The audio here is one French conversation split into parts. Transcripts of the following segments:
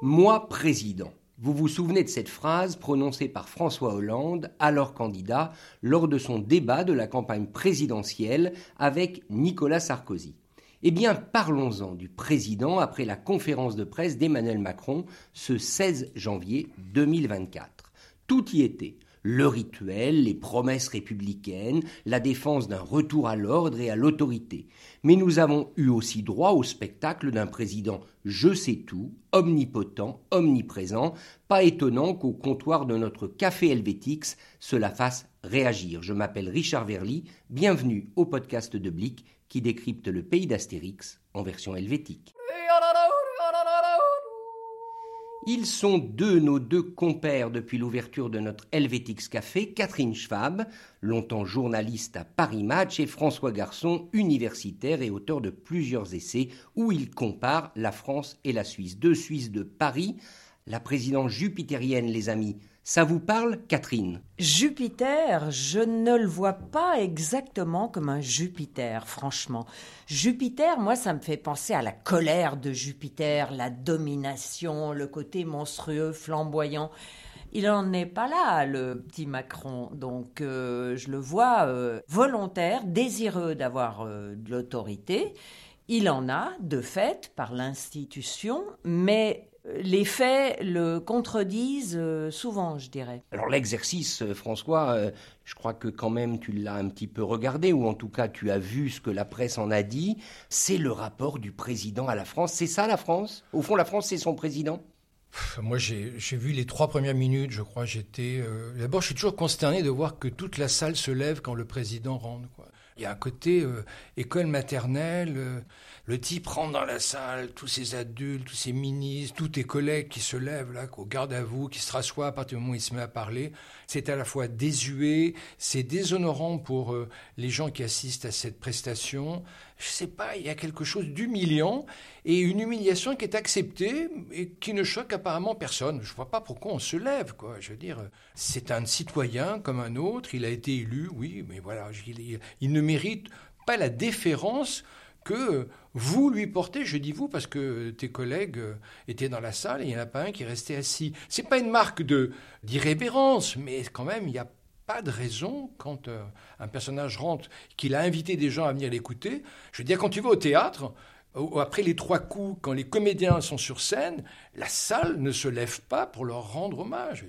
Moi président. Vous vous souvenez de cette phrase prononcée par François Hollande, alors candidat, lors de son débat de la campagne présidentielle avec Nicolas Sarkozy. Eh bien, parlons-en du président après la conférence de presse d'Emmanuel Macron ce 16 janvier 2024. Tout y était le rituel, les promesses républicaines, la défense d'un retour à l'ordre et à l'autorité. Mais nous avons eu aussi droit au spectacle d'un président je sais tout, omnipotent, omniprésent, pas étonnant qu'au comptoir de notre café Helvétix, cela fasse réagir. Je m'appelle Richard Verly, bienvenue au podcast de Blick qui décrypte le pays d'Astérix en version helvétique. Ils sont deux, nos deux compères depuis l'ouverture de notre Helvétix Café, Catherine Schwab, longtemps journaliste à Paris Match, et François Garçon, universitaire et auteur de plusieurs essais où il compare la France et la Suisse. Deux Suisses de Paris, la présidence jupitérienne, les amis, ça vous parle, Catherine? Jupiter, je ne le vois pas exactement comme un Jupiter, franchement. Jupiter, moi, ça me fait penser à la colère de Jupiter, la domination, le côté monstrueux, flamboyant. Il n'en est pas là, le petit Macron. Donc, euh, je le vois euh, volontaire, désireux d'avoir euh, de l'autorité. Il en a, de fait, par l'institution, mais les faits le contredisent euh, souvent, je dirais. Alors l'exercice, euh, François, euh, je crois que quand même tu l'as un petit peu regardé, ou en tout cas tu as vu ce que la presse en a dit, c'est le rapport du président à la France. C'est ça la France? Au fond, la France, c'est son président? Moi, j'ai vu les trois premières minutes, je crois. J'étais. D'abord, je suis toujours consterné de voir que toute la salle se lève quand le président rentre. Quoi. Il y a un côté école maternelle. Le type rentre dans la salle, tous ces adultes, tous ces ministres, tous tes collègues qui se lèvent là, au garde à vous, qui se rassoient à partir du moment où il se met à parler. C'est à la fois désuet, c'est déshonorant pour euh, les gens qui assistent à cette prestation. Je sais pas, il y a quelque chose d'humiliant et une humiliation qui est acceptée et qui ne choque apparemment personne. Je vois pas pourquoi on se lève, quoi. Je veux dire, c'est un citoyen comme un autre, il a été élu, oui, mais voilà, il, il ne mérite pas la déférence que vous lui portez, je dis vous parce que tes collègues étaient dans la salle et il n'y en a pas un qui restait assis. C'est pas une marque d'irrévérence, mais quand même il n'y a pas de raison quand euh, un personnage rentre qu'il a invité des gens à venir l'écouter. Je veux dire quand tu vas au théâtre, après les trois coups, quand les comédiens sont sur scène, la salle ne se lève pas pour leur rendre hommage.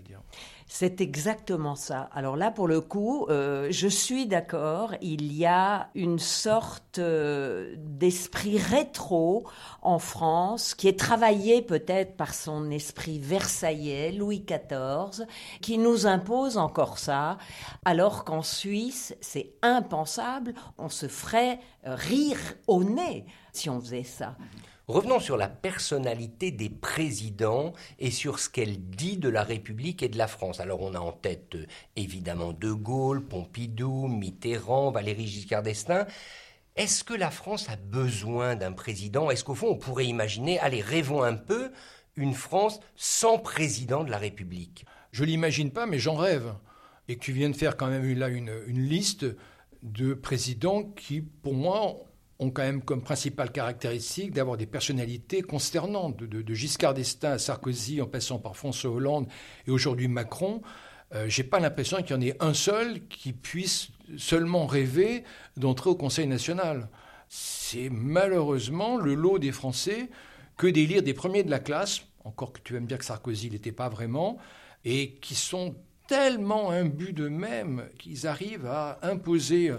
C'est exactement ça. Alors là, pour le coup, euh, je suis d'accord. Il y a une sorte euh, d'esprit rétro en France qui est travaillé peut-être par son esprit versaillais, Louis XIV, qui nous impose encore ça, alors qu'en Suisse, c'est impensable. On se ferait rire au nez si on faisait ça. Revenons sur la personnalité des présidents et sur ce qu'elle dit de la République et de la France. Alors on a en tête euh, évidemment De Gaulle, Pompidou, Mitterrand, Valéry Giscard d'Estaing. Est-ce que la France a besoin d'un président? Est-ce qu'au fond on pourrait imaginer, allez rêvons un peu, une France sans président de la République? Je l'imagine pas, mais j'en rêve. Et tu viens de faire quand même là une, une liste de présidents qui, pour moi, ont quand même comme principale caractéristique d'avoir des personnalités consternantes, de, Giscard d'Estaing à Sarkozy en passant par François Hollande et aujourd'hui Macron. Euh, j'ai pas l'impression qu'il y en ait un seul qui puisse seulement rêver d'entrer au Conseil national. C'est malheureusement le lot des Français que d'élire des premiers de la classe, encore que tu aimes bien que Sarkozy n'était pas vraiment, et qui sont tellement imbus d'eux-mêmes qu'ils arrivent à imposer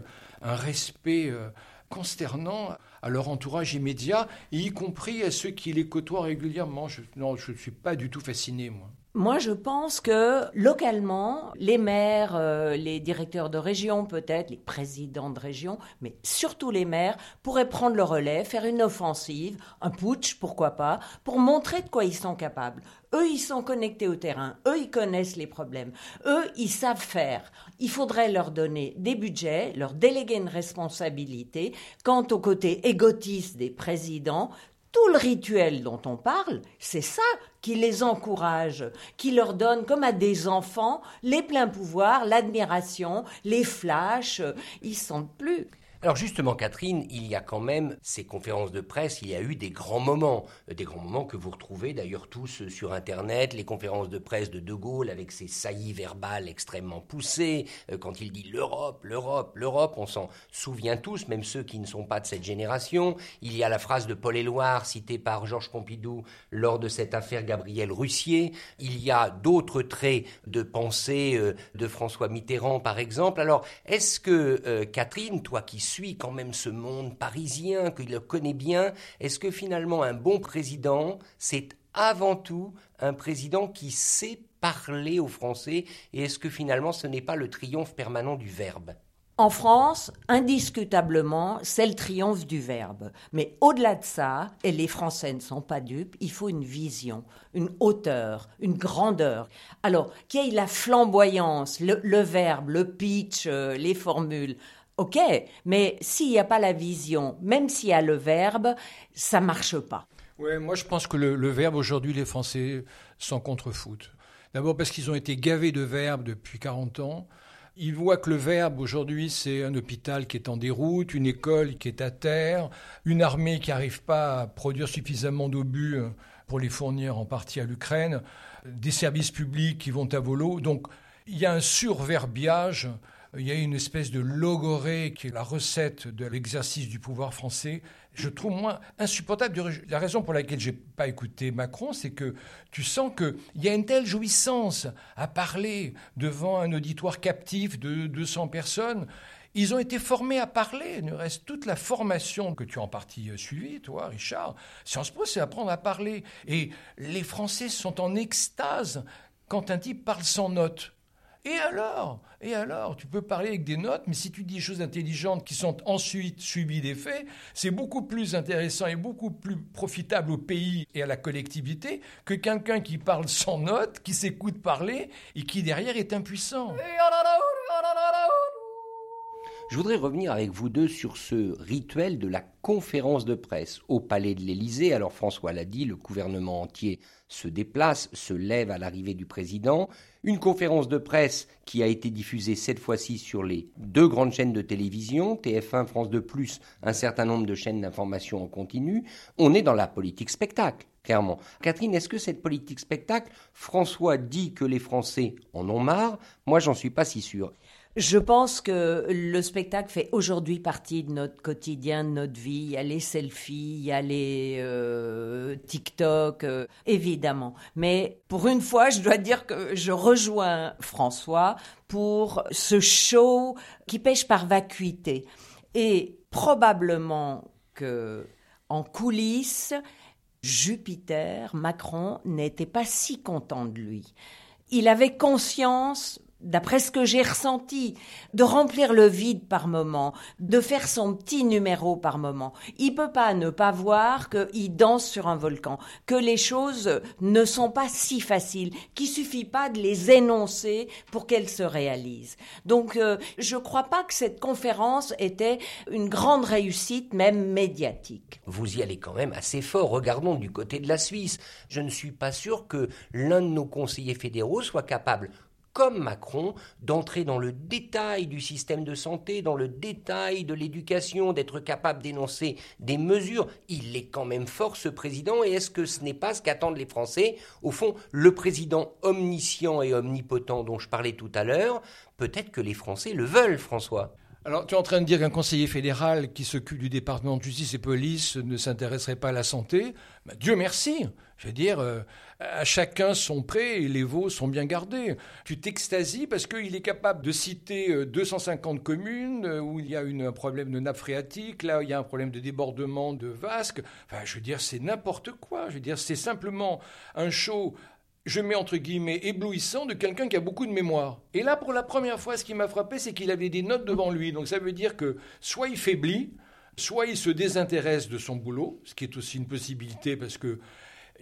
un respect euh, consternant à leur entourage immédiat, y compris à ceux qui les côtoient régulièrement. non, je ne suis pas du tout fasciné, moi. Moi, je pense que localement, les maires, euh, les directeurs de région peut-être, les présidents de région, mais surtout les maires, pourraient prendre le relais, faire une offensive, un putsch, pourquoi pas, pour montrer de quoi ils sont capables. Eux, ils sont connectés au terrain, eux, ils connaissent les problèmes, eux, ils savent faire. Il faudrait leur donner des budgets, leur déléguer une responsabilité. Quant au côté égotiste des présidents, tout le rituel dont on parle, c'est ça qui les encourage, qui leur donne, comme à des enfants, les pleins pouvoirs, l'admiration, les flashs. Ils sentent plus. Alors justement, Catherine, il y a quand même ces conférences de presse, il y a eu des grands moments, euh, des grands moments que vous retrouvez d'ailleurs tous euh, sur Internet, les conférences de presse de De Gaulle avec ses saillies verbales extrêmement poussées, euh, quand il dit l'Europe, l'Europe, l'Europe, on s'en souvient tous, même ceux qui ne sont pas de cette génération. Il y a la phrase de Paul Éluard citée par Georges Pompidou lors de cette affaire Gabriel Russier. Il y a d'autres traits de pensée de François Mitterrand, par exemple. Alors, est-ce que, Catherine, toi qui suit quand même ce monde parisien, qu'il le connaît bien, est-ce que finalement un bon président, c'est avant tout un président qui sait parler aux Français Et est-ce que finalement ce n'est pas le triomphe permanent du verbe? En France, indiscutablement, c'est le triomphe du verbe. Mais au-delà de ça, et les Français ne sont pas dupes, il faut une vision, une hauteur, une grandeur. Alors, qu'il y ait la flamboyance, le, verbe, le pitch, euh, les formules, Ok, mais s'il n'y a pas la vision, même s'il y a le verbe, ça marche pas. Ouais, moi je pense que le, verbe aujourd'hui, les Français s'en contrefoutent. D'abord parce qu'ils ont été gavés de verbes depuis 40 ans. Ils voient que le verbe aujourd'hui, c'est un hôpital qui est en déroute, une école qui est à terre, une armée qui n'arrive pas à produire suffisamment d'obus pour les fournir en partie à l'Ukraine, des services publics qui vont à volo. Donc il y a un surverbiage il y a une espèce de logorée qui est la recette de l'exercice du pouvoir français. Je trouve moins insupportable. La raison pour laquelle j'ai pas écouté Macron, c'est que tu sens qu'il y a une telle jouissance à parler devant un auditoire captif de 200 personnes. Ils ont été formés à parler. Il reste toute la formation que tu as en partie suivie, toi, Richard. Sciences Po, c'est apprendre à parler. Et les Français sont en extase quand un type parle sans notes. Et alors? Et alors Tu peux parler avec des notes, mais si tu dis des choses intelligentes qui sont ensuite suivies des faits, c'est beaucoup plus intéressant et beaucoup plus profitable au pays et à la collectivité que quelqu'un qui parle sans notes, qui s'écoute parler et qui derrière est impuissant. Je voudrais revenir avec vous deux sur ce rituel de la conférence de presse au palais de l'Élysée. Alors François l'a dit, le gouvernement entier se déplace, se lève à l'arrivée du président. Une conférence de presse qui a été diffusée cette fois-ci sur les deux grandes chaînes de télévision, TF1, France 2, un certain nombre de chaînes d'information en continu. On est dans la politique spectacle. Clairement. Catherine, est-ce que cette politique spectacle, François dit que les Français en ont marre? Moi, j'en suis pas si sûr. Je pense que le spectacle fait aujourd'hui partie de notre quotidien, de notre vie. Il y a les selfies, il y a les euh, TikTok, euh, évidemment. Mais pour une fois, je dois dire que je rejoins François pour ce show qui pêche par vacuité. Et probablement que en coulisses, Jupiter, Macron, n'était pas si content de lui. Il avait conscience d'après ce que j'ai ressenti, de remplir le vide par moment, de faire son petit numéro par moment. Il peut pas ne pas voir qu'il danse sur un volcan, que les choses ne sont pas si faciles, qu'il suffit pas de les énoncer pour qu'elles se réalisent. Donc, euh, je crois pas que cette conférence était une grande réussite, même médiatique. Vous y allez quand même assez fort. Regardons du côté de la Suisse. Je ne suis pas sûr que l'un de nos conseillers fédéraux soit capable comme Macron, d'entrer dans le détail du système de santé, dans le détail de l'éducation, d'être capable d'énoncer des mesures. Il est quand même fort, ce président, et est-ce que ce n'est pas ce qu'attendent les Français? Au fond, le président omniscient et omnipotent dont je parlais tout à l'heure, peut-être que les Français le veulent, François. Alors, tu es en train de dire qu'un conseiller fédéral qui s'occupe du département de justice et police ne s'intéresserait pas à la santé ben, Dieu merci Je veux dire, euh, à chacun son prêt et les veaux sont bien gardés. Tu t'extasies parce qu'il est capable de citer 250 euh, communes euh, où il y a un problème de nappe phréatique, là il y a un problème de débordement de vasques. Enfin, je veux dire, c'est n'importe quoi. Je veux dire, c'est simplement un show je mets entre guillemets, éblouissant de quelqu'un qui a beaucoup de mémoire. Et là, pour la première fois, ce qui m'a frappé, c'est qu'il avait des notes devant lui. Donc ça veut dire que soit il faiblit, soit il se désintéresse de son boulot, ce qui est aussi une possibilité parce que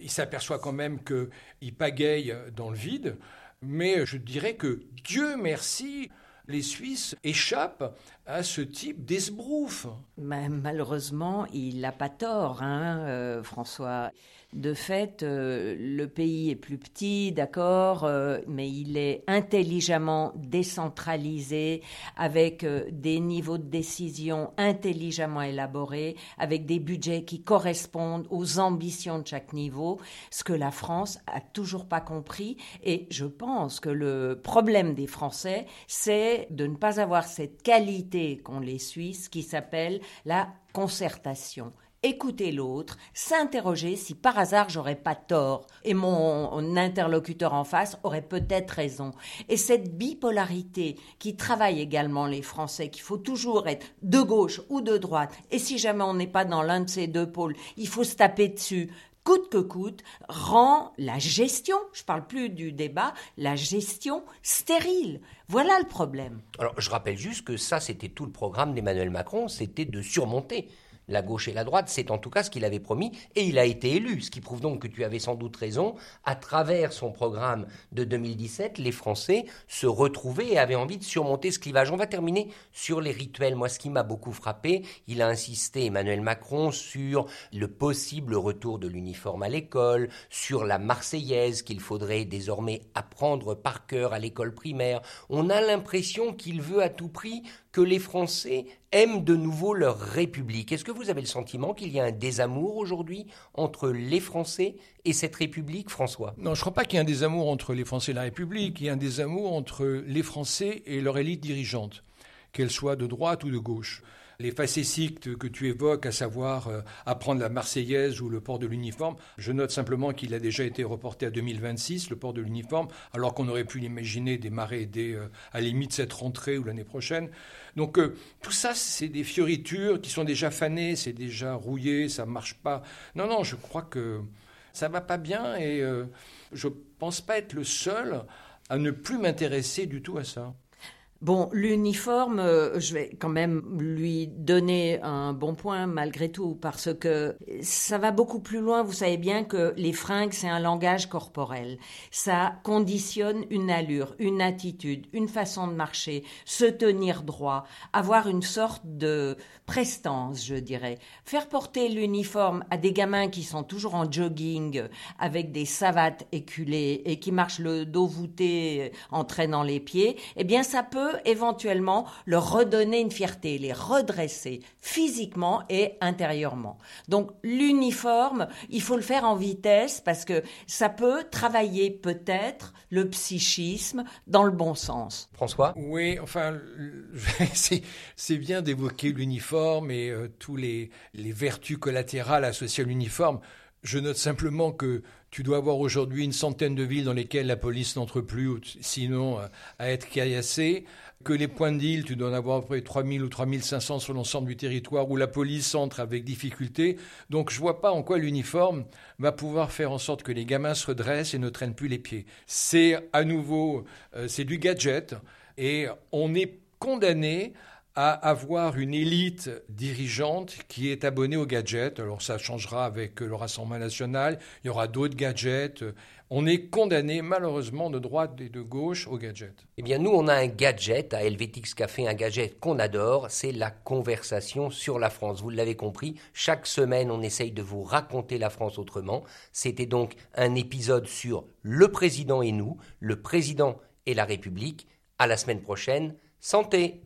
il s'aperçoit quand même qu'il pagaille dans le vide. Mais je dirais que Dieu merci, les Suisses échappent à ce type d'esbrouf. malheureusement, il n'a pas tort, hein, euh, François. De fait, euh, le pays est plus petit, d'accord, euh, mais il est intelligemment décentralisé, avec des niveaux de décision intelligemment élaborés, avec des budgets qui correspondent aux ambitions de chaque niveau, ce que la France a toujours pas compris. Et je pense que le problème des Français, c'est de ne pas avoir cette qualité qu'ont les Suisses, qui s'appelle la concertation. Écouter l'autre, s'interroger si par hasard j'aurais pas tort. Et mon interlocuteur en face aurait peut-être raison. Et cette bipolarité qui travaille également les Français, qu'il faut toujours être de gauche ou de droite, et si jamais on n'est pas dans l'un de ces deux pôles, il faut se taper dessus coûte que coûte, rend la gestion, je parle plus du débat, la gestion stérile. Voilà le problème. Alors je rappelle juste que ça, c'était tout le programme d'Emmanuel Macron, c'était de surmonter la gauche et la droite, c'est en tout cas ce qu'il avait promis, et il a été élu, ce qui prouve donc que tu avais sans doute raison. À travers son programme de 2017, les Français se retrouvaient et avaient envie de surmonter ce clivage. On va terminer sur les rituels. Moi, ce qui m'a beaucoup frappé, il a insisté, Emmanuel Macron, sur le possible retour de l'uniforme à l'école, sur la Marseillaise qu'il faudrait désormais apprendre par cœur à l'école primaire. On a l'impression qu'il veut à tout prix que les Français aiment de nouveau leur République. Est-ce que vous avez le sentiment qu'il y a un désamour aujourd'hui entre les Français et cette République, François? Non, je ne crois pas qu'il y ait un désamour entre les Français et la République. Il y a un désamour entre les Français et leur élite dirigeante, qu'elle soit de droite ou de gauche les facéties que tu évoques, à savoir euh, apprendre la Marseillaise ou le port de l'uniforme, je note simplement qu'il a déjà été reporté à 2026, le port de l'uniforme, alors qu'on aurait pu l'imaginer démarrer euh, à la limite, cette rentrée ou l'année prochaine. Donc euh, tout ça, c'est des fioritures qui sont déjà fanées, c'est déjà rouillé, ça ne marche pas. Non, non, je crois que ça va pas bien et je pense pas être le seul à ne plus m'intéresser du tout à ça. Bon, l'uniforme, euh, je vais quand même lui donner un bon point malgré tout, parce que ça va beaucoup plus loin. Vous savez bien que les fringues, c'est un langage corporel. Ça conditionne une allure, une attitude, une façon de marcher, se tenir droit, avoir une sorte de prestance, je dirais. Faire porter l'uniforme à des gamins qui sont toujours en jogging, avec des savates éculées et qui marchent le dos voûté en traînant les pieds, eh bien, ça peut éventuellement leur redonner une fierté, les redresser physiquement et intérieurement. Donc l'uniforme, il faut le faire en vitesse parce que ça peut travailler peut-être le psychisme dans le bon sens. François Oui, enfin, c'est bien d'évoquer l'uniforme et euh, tous les, les vertus collatérales associées à l'uniforme. Je note simplement que tu dois avoir aujourd'hui une centaine de villes dans lesquelles la police n'entre plus, sinon euh, à être caillassée que les points de tu dois en avoir à peu près 3000 ou 3500 sur l'ensemble du territoire où la police entre avec difficulté. Donc je vois pas en quoi l'uniforme va pouvoir faire en sorte que les gamins se redressent et ne traînent plus les pieds. C'est à nouveau, euh, c'est du gadget et on est condamné à avoir une élite dirigeante qui est abonnée aux gadgets. Alors ça changera avec le Rassemblement national, il y aura d'autres gadgets. On est condamné malheureusement de droite et de gauche aux gadgets. Eh bien nous, on a un gadget à Helvetix Café, un gadget qu'on adore, c'est la conversation sur la France. Vous l'avez compris, chaque semaine on essaye de vous raconter la France autrement. C'était donc un épisode sur le président et nous, le président et la République. À la semaine prochaine. Santé